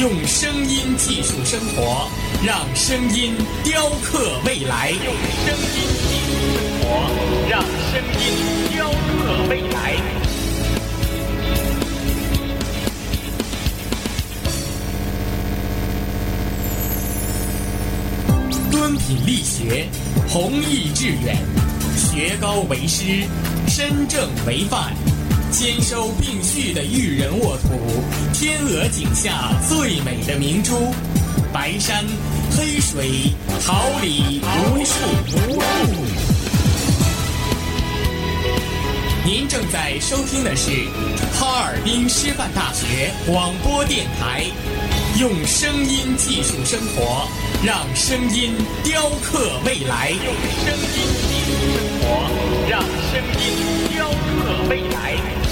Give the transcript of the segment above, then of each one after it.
用声音技术生活，让声音雕刻未来。用声音技术生活，让声音雕刻未来。敦品力学，弘毅致远，学高为师，身正为范，兼收并蓄的育人沃土，天鹅颈下最美的明珠，白山黑水，桃李无数。您正在收听的是哈尔滨师范大学广播电台，用声音技术生活，让声音雕刻未来。用声音技术生活，让声音雕刻未来。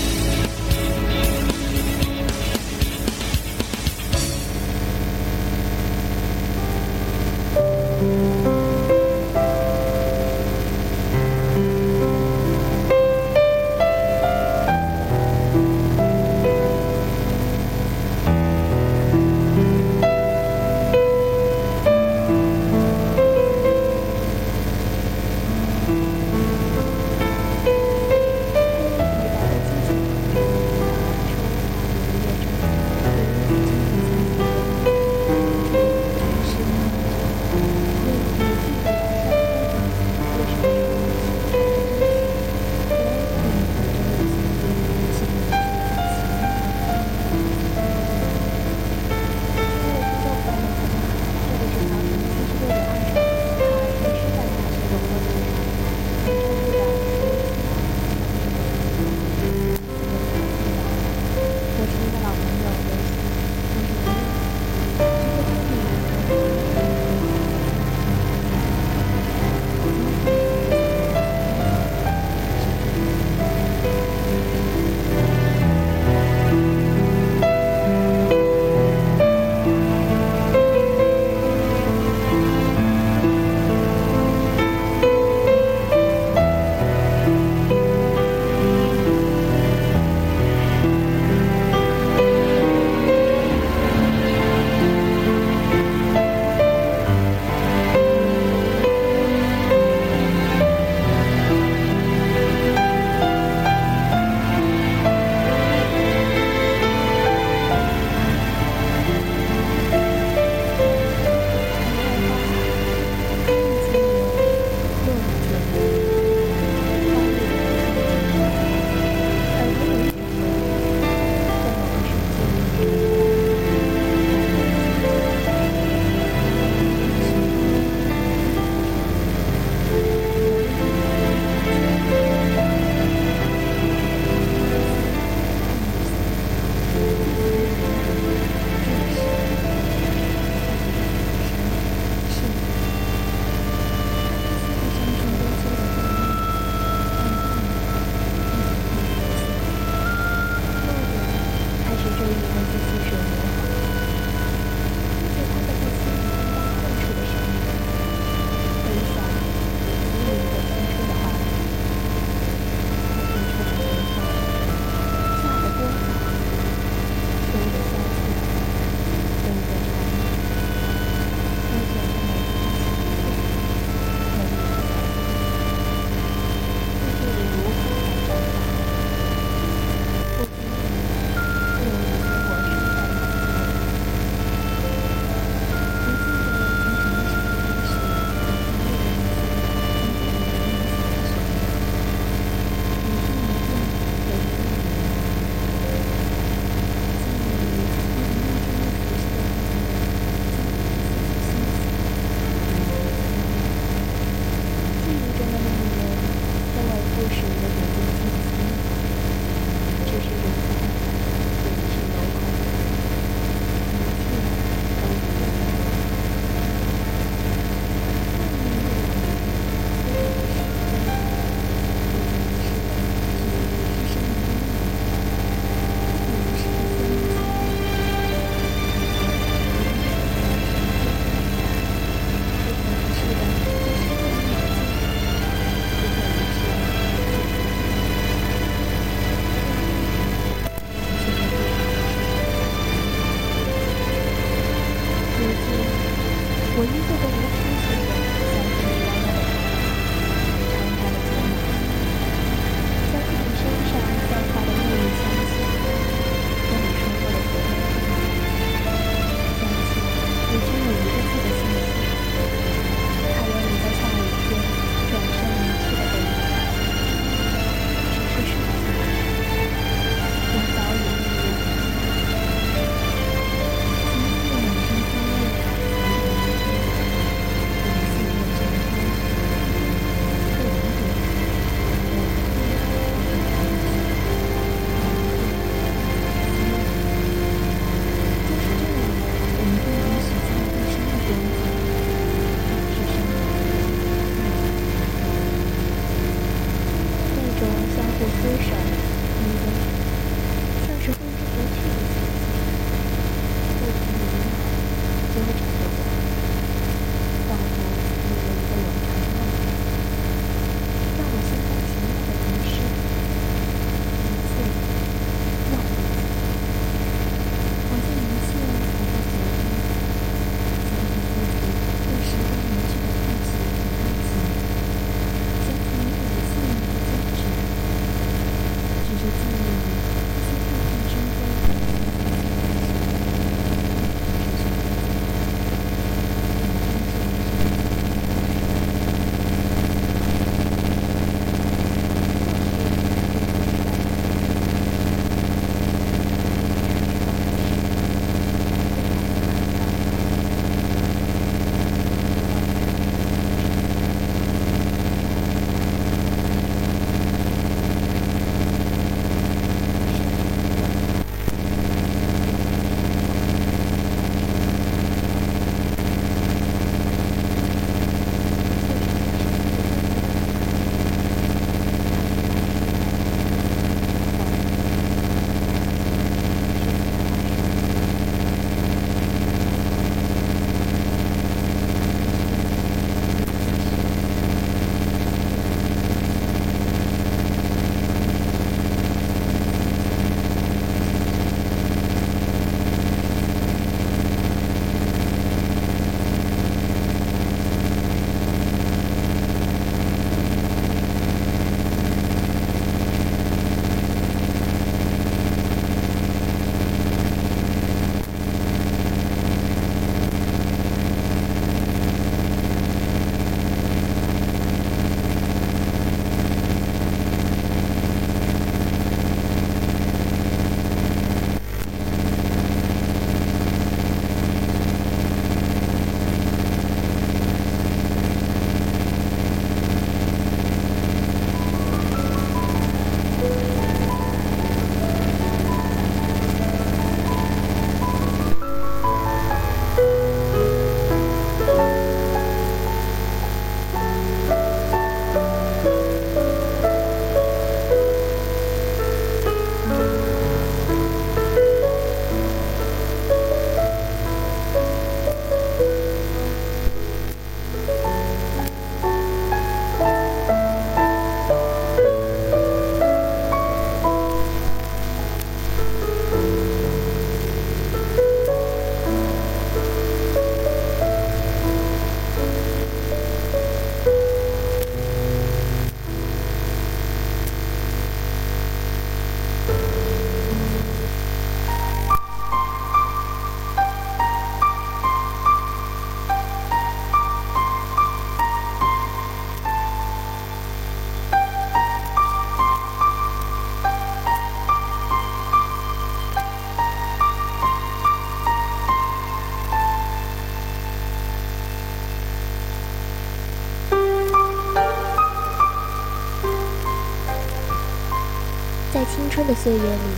春的岁月里，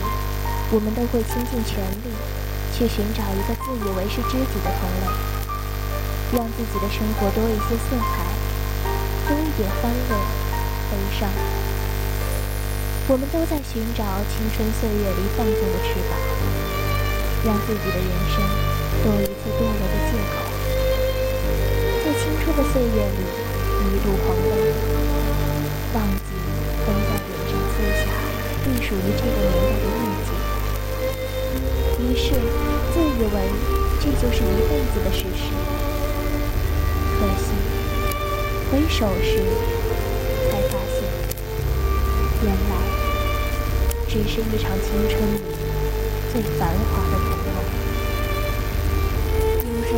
我们都会倾尽全力去寻找一个自以为是知己的同类，让自己的生活多一些色彩，多一点欢乐、悲伤。我们都在寻找青春岁月里放纵的翅膀，让自己的人生多一次堕落的借口。在青春的岁月里，一路狂奔，忘。属于这个年代的印记，于是自以为这就是一辈子的事实。可惜，回首时，才发现，原来只是一场青春里最繁华的童梦。忧伤，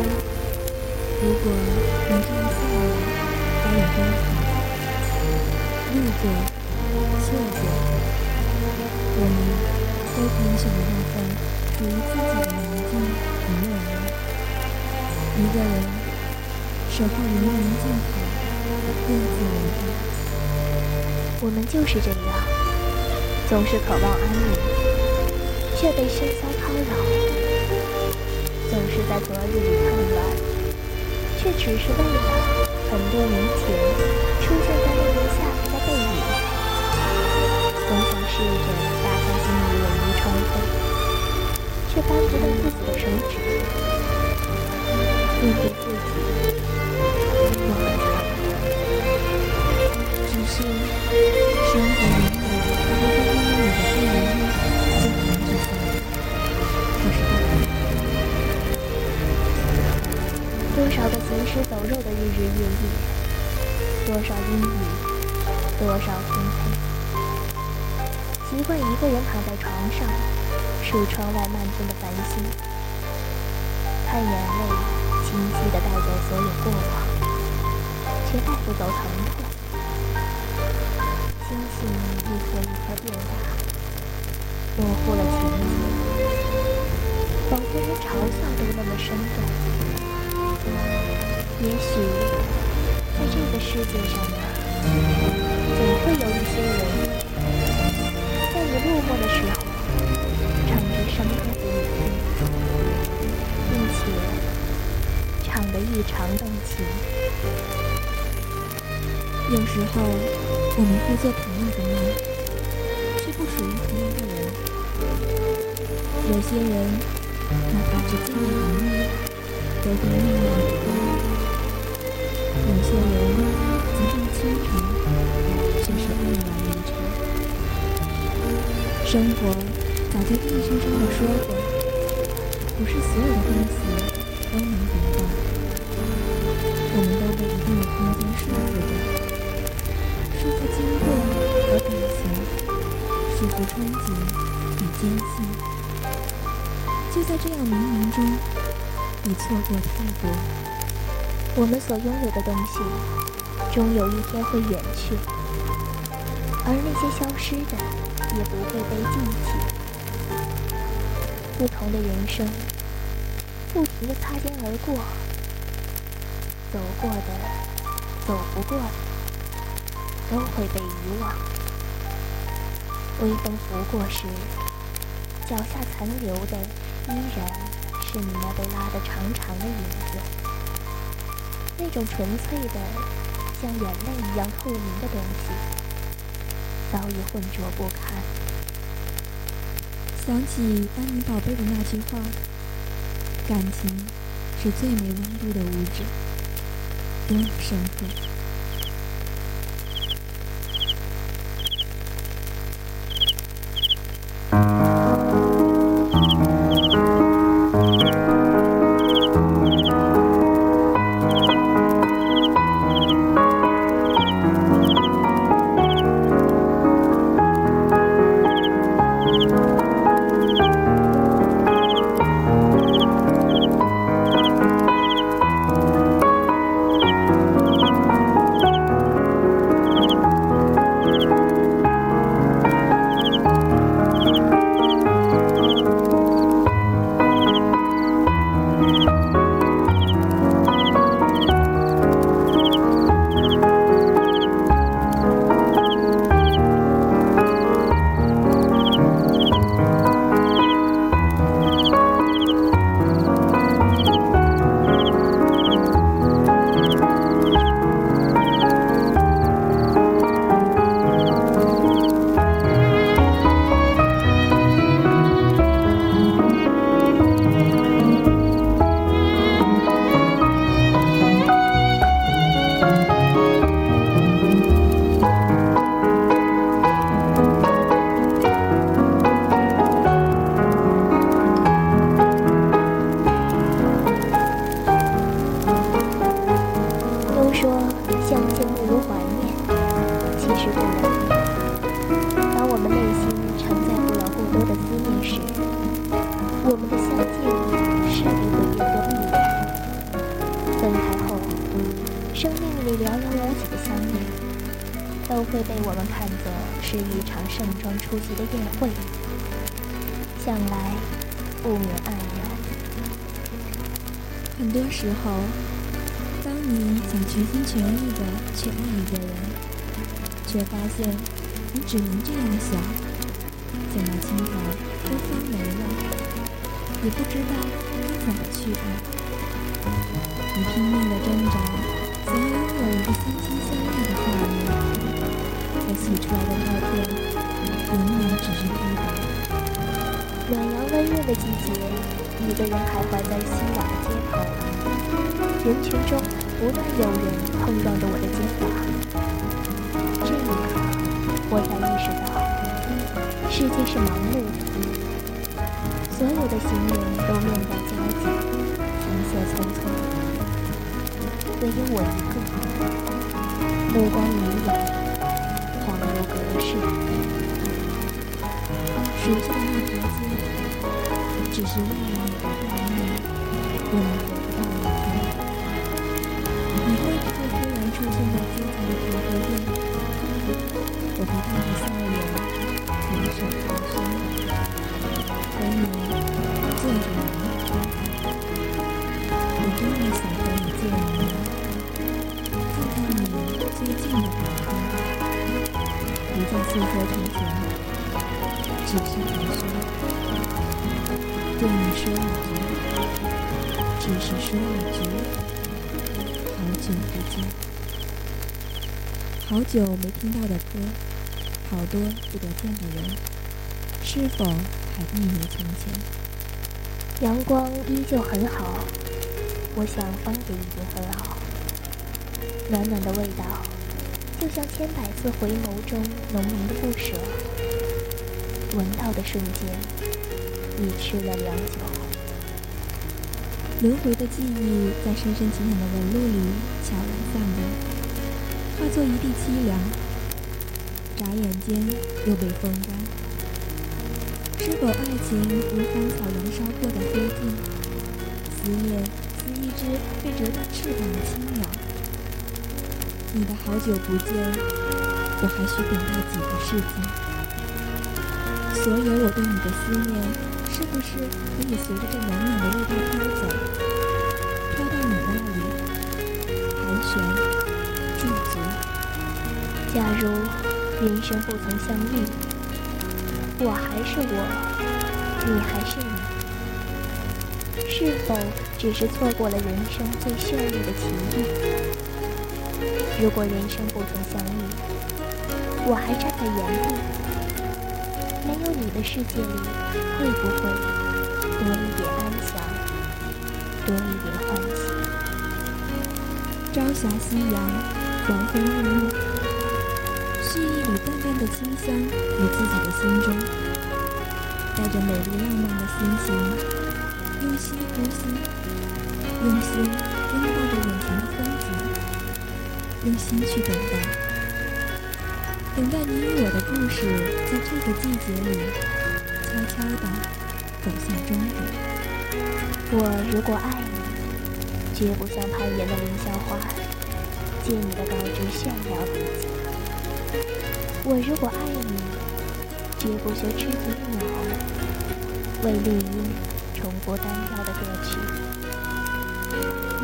如果你这个下午还有灯火，路过，错过，我们都可以选择在属于自己的宁静与落寞，一个人。守护黎明尽头，各自为政。我们就是这样，总是渴望安宁，却被喧嚣叨扰；总是在昨日里探暖，却只是为了很多年前却扳不动自己的手指。面对自己。是生活永远不会因为你的不如意就停止下来，可是多少个行尸走肉的日日夜夜，多少阴雨，多少颠沛，习惯一个人躺在床上，数窗外漫天的繁星，看眼泪清晰地带走所有过往，却带不走疼痛。星星一颗一颗变大，模糊了情景，仿佛连嘲笑都那么生动。也许，在这个世界上啊，总会有一些人，在你落寞的时候，唱着伤歌给你听，并且唱得异常动情。有时候。我们会做同样的梦，却不属于同一个人。有些人，哪怕只见了一面，都会念念不忘；有些人，即便倾城，却是黯然离场。生活早就硬生生的说过，不是所有的东西都能得到。我们都被一定的空间束缚着。束缚经过和感情，束缚憧憬与坚信。就在这样冥冥中，已错过太多。我们所拥有的东西，终有一天会远去，而那些消失的，也不会被记起。不同的人生，不停的擦肩而过，走过的，走不过的。都会被遗忘。微风拂过时，脚下残留的依然是你那被拉得长长的影子。那种纯粹的，像眼泪一样透明的东西，早已浑浊不堪。想起安妮宝贝的那句话：“感情是最没温度的物质。”多么深刻！想来不免黯然。很多时候，当你想全心全意的去爱一个人，却发现你只能这样想，想到青苔都发霉了，也不知道该怎么去爱。你拼命的挣扎，想要拥有一个心心相印的画面，可洗出来的照片永远只是黑白。暖阳温润的季节，一个人徘徊在熙攘的街头，人群中不断有人碰撞着我的肩膀。这一刻，我才意识到，世界是盲目的，所有的行人都面带焦急，行色匆匆。唯有我一个，目光迷离，恍如隔世。熟悉的那条街，只是外面的外面，我们回不到那天。你会不会突然出现在街角的咖啡店？我会带着笑脸，俯首寒暄，和你见着聊。我真的想和你见一面。看到你最近的感觉，不再诉说从前，只是传说。对你说一句，只是说一句，好久不见，好久没听到的歌，好多不得见的人，是否还一如从前？阳光依旧很好，我想风也已经很好，暖暖的味道。就像千百次回眸中浓浓的不舍，闻到的瞬间，已吃了良久。轮回的记忆在深深浅浅的纹路里悄然散落，化作一地凄凉。眨眼间又被风干。是否爱情如荒草燃烧过的灰烬？思念似一只被折断翅膀的青鸟。你的好久不见，我还需等待几个世纪？所有我对你的思念，是不是可以随着这暖暖的味道飘走，飘到你那里，盘旋驻足？假如人生不曾相遇，我还是我，你还是你，是否只是错过了人生最绚丽的奇遇？如果人生不曾相遇，我还站在原地，你的世界里，会不会多一点安详，多一点欢喜？朝霞夕阳，黄昏日暮，蓄一缕淡淡的清香于自己的心中，带着美丽浪漫的心情，用心呼吸，用心拥抱着眼前的风景。用心去等待，等待你与我的故事，在这个季节里悄悄地走向终点。我如果爱你，绝不像攀岩的凌霄花，借你的高枝炫耀自己；我如果爱你，绝不学知足鸟，为绿荫重播单调的歌曲；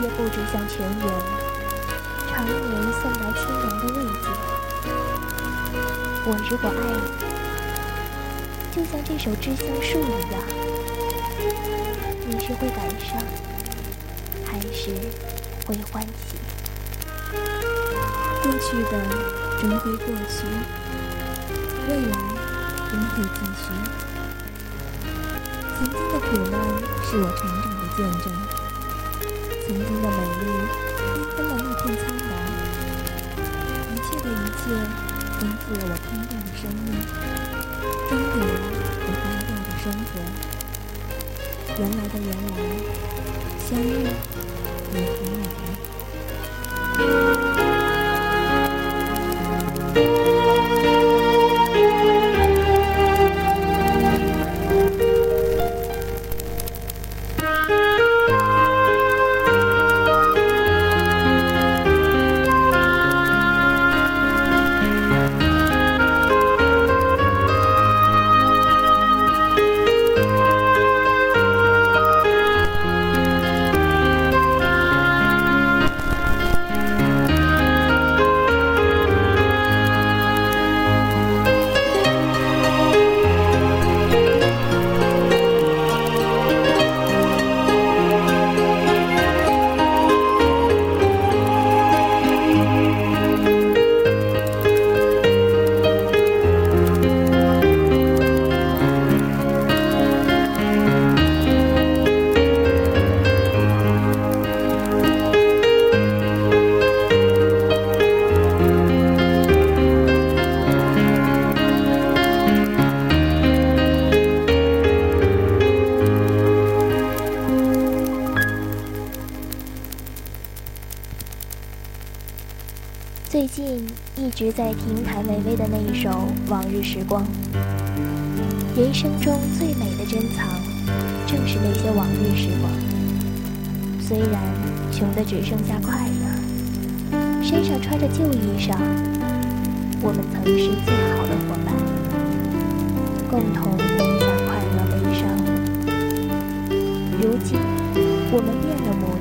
也不止像泉源。常年送来清凉的慰藉。我如果爱你，就像这首《知香树》一样，你是会感伤，还是会欢喜？过去的终归过去，未来终会继续。曾经的苦难是我成长的见证，曾经的美丽缤纷了那片苍茫。一切的一切了我空洞的生命，装点了我单调的生活。原来的原来，相遇也很美。时光》。人生中最美的珍藏，正是那些往日时光。虽然穷的只剩下快乐，身上穿着旧衣裳，我们曾是最好的伙伴，共同分享快乐悲伤。如今，我们变了模样，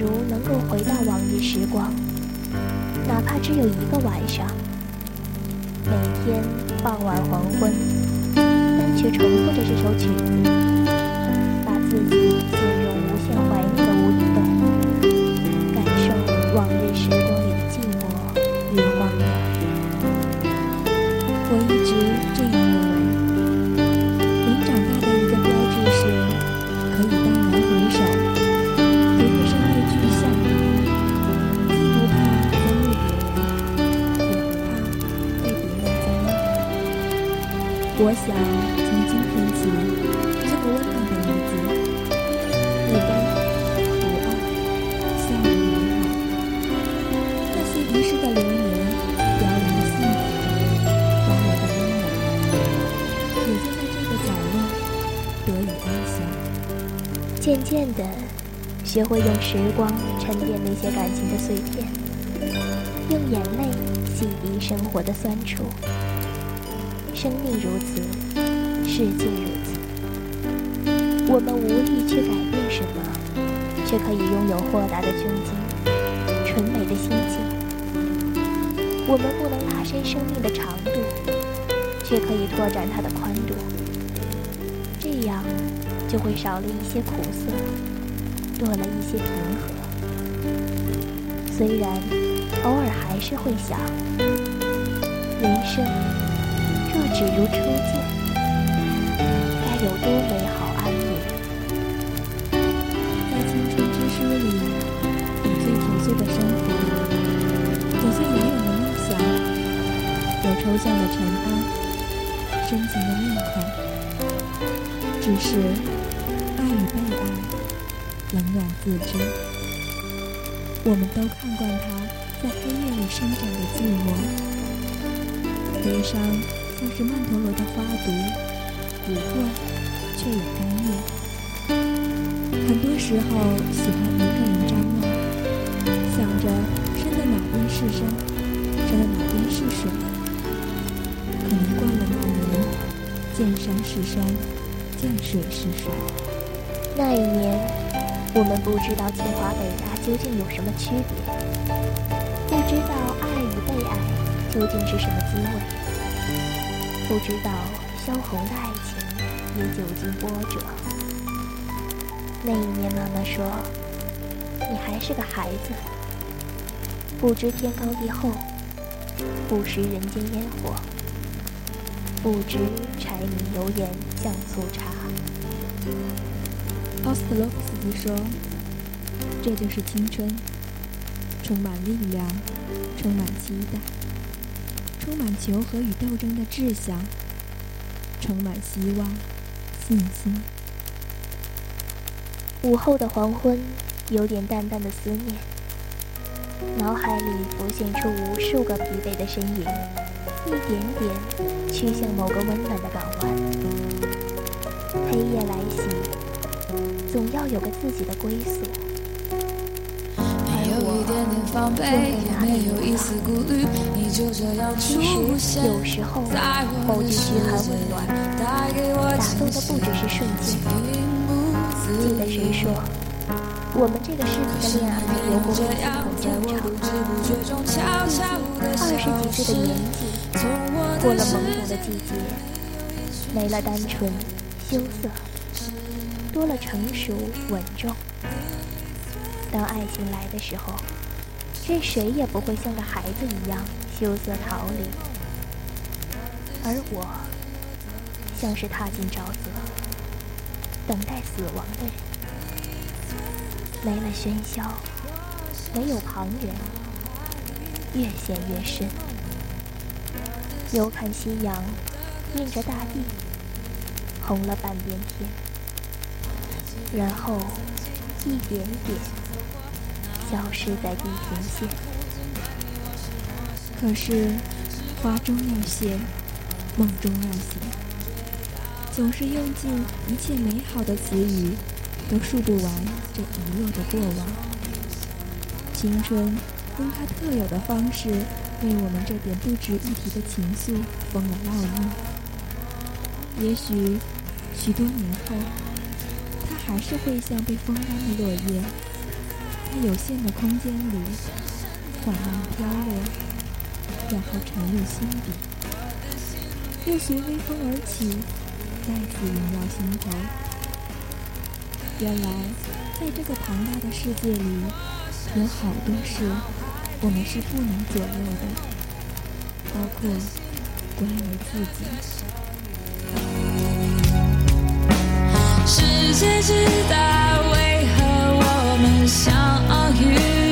如能够回到往日时光，哪怕只有一个晚上，每天傍晚黄昏，单曲重复着这首曲子，渐渐的，学会用时光沉淀那些感情的碎片，用眼泪洗涤生活的酸楚。生命如此，世界如此。我们无力去改变什么，却可以拥有豁达的胸襟、纯美的心境。我们不能拉伸生命的长度，却可以拓展它的宽度。就会少了一些苦涩，多了一些平和。虽然偶尔还是会想，人生。若只如初见，该有多美好安宁！在青春之书里，有最朴素的生活，有最遥远的梦想，有抽象的尘埃，深情的面孔。只是爱与被爱，冷暖自知。我们都看惯他在黑夜里生长的寂寞，悲伤。像是曼陀罗的花毒，蛊惑却也甘愿。很多时候喜欢一个人张望，想着山的哪边是山，山的哪边是水。可能惯了那年，见山是山，见水是水。那一年，我们不知道清华北大究竟有什么区别，不知道爱与被爱究竟是什么滋味。不知道萧红的爱情也久经波折。那一年，妈妈说：“你还是个孩子，不知天高地厚，不识人间烟火，不知柴米油盐酱醋茶。”奥斯特洛夫斯基说：“这就是青春，充满力量，充满期待。”充满求和与斗争的志向，充满希望、信心。午后的黄昏，有点淡淡的思念，脑海里浮现出无数个疲惫的身影，一点点趋向某个温暖的港湾。黑夜来袭，总要有个自己的归宿。有一点点防备，也没有一丝顾虑，你就这样出现在我的世界，带给我惊喜。记得谁说，我们这个世纪的恋爱有过很正常。二十几岁的年纪，过了懵懂的季节，没了单纯羞涩，多了成熟稳重。当爱情来的时候，任谁也不会像个孩子一样羞涩逃离，而我像是踏进沼泽，等待死亡的人。没了喧嚣，没有旁人，越陷越深。遥看夕阳，映着大地，红了半边天，然后。一点点消失在地平线。可是，花终要谢，梦终要醒，总是用尽一切美好的词语，都数不完这遗落的过往。青春用它特有的方式，为我们这点不值一提的情愫封了烙印。也许，许多年后，还是会像被风干的落叶，在有限的空间里缓慢飘落。然后沉入心底，又随微风而起，再次萦绕心头。原来，在这个庞大的世界里，有好多事我们是不能左右的，包括关于自己。世界之大，为何我们相遇？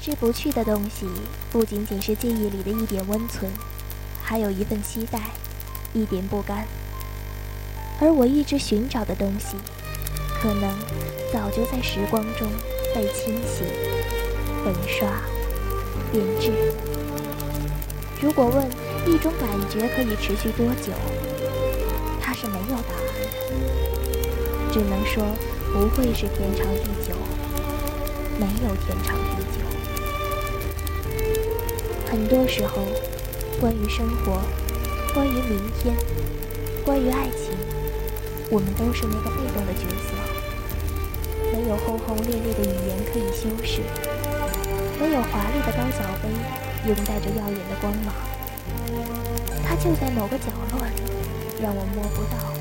之不去的东西，不仅仅是记忆里的一点温存，还有一份期待，一点不甘。而我一直寻找的东西，可能早就在时光中被清洗、粉刷、变质。如果问一种感觉可以持续多久，它是没有答案的，只能说不会是天长地久，没有天长地久。很多时候，关于生活，关于明天，关于爱情，我们都是那个被动的角色，没有轰轰烈烈的语言可以修饰，没有华丽的高脚杯拥带着耀眼的光芒，它就在某个角落里，让我摸不到，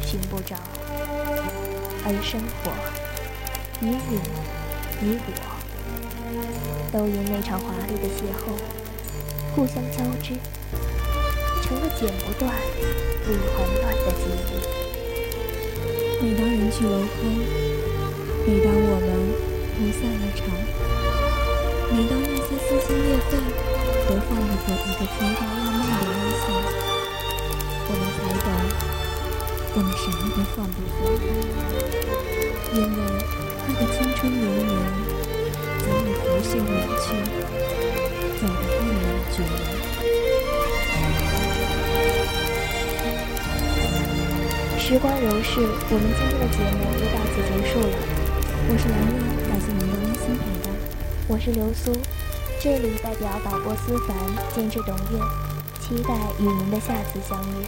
寻不着。而生活，与你，与我，都因那场华丽的邂逅。互相交织，成了剪不断、理还乱的记忆。每当人去楼空，每当我们不散了场，每当那些撕心裂肺都换不作一个春花烂漫的微笑，我们才懂，我们什么都放不回，因为那个青春流年早已拂袖远去，走得太远。时光流逝，我们今天的节目就到此结束了。我是兰兰，感谢您的温馨陪伴。我是流苏，这里代表导播思凡，监制董月，期待与您的下次相遇。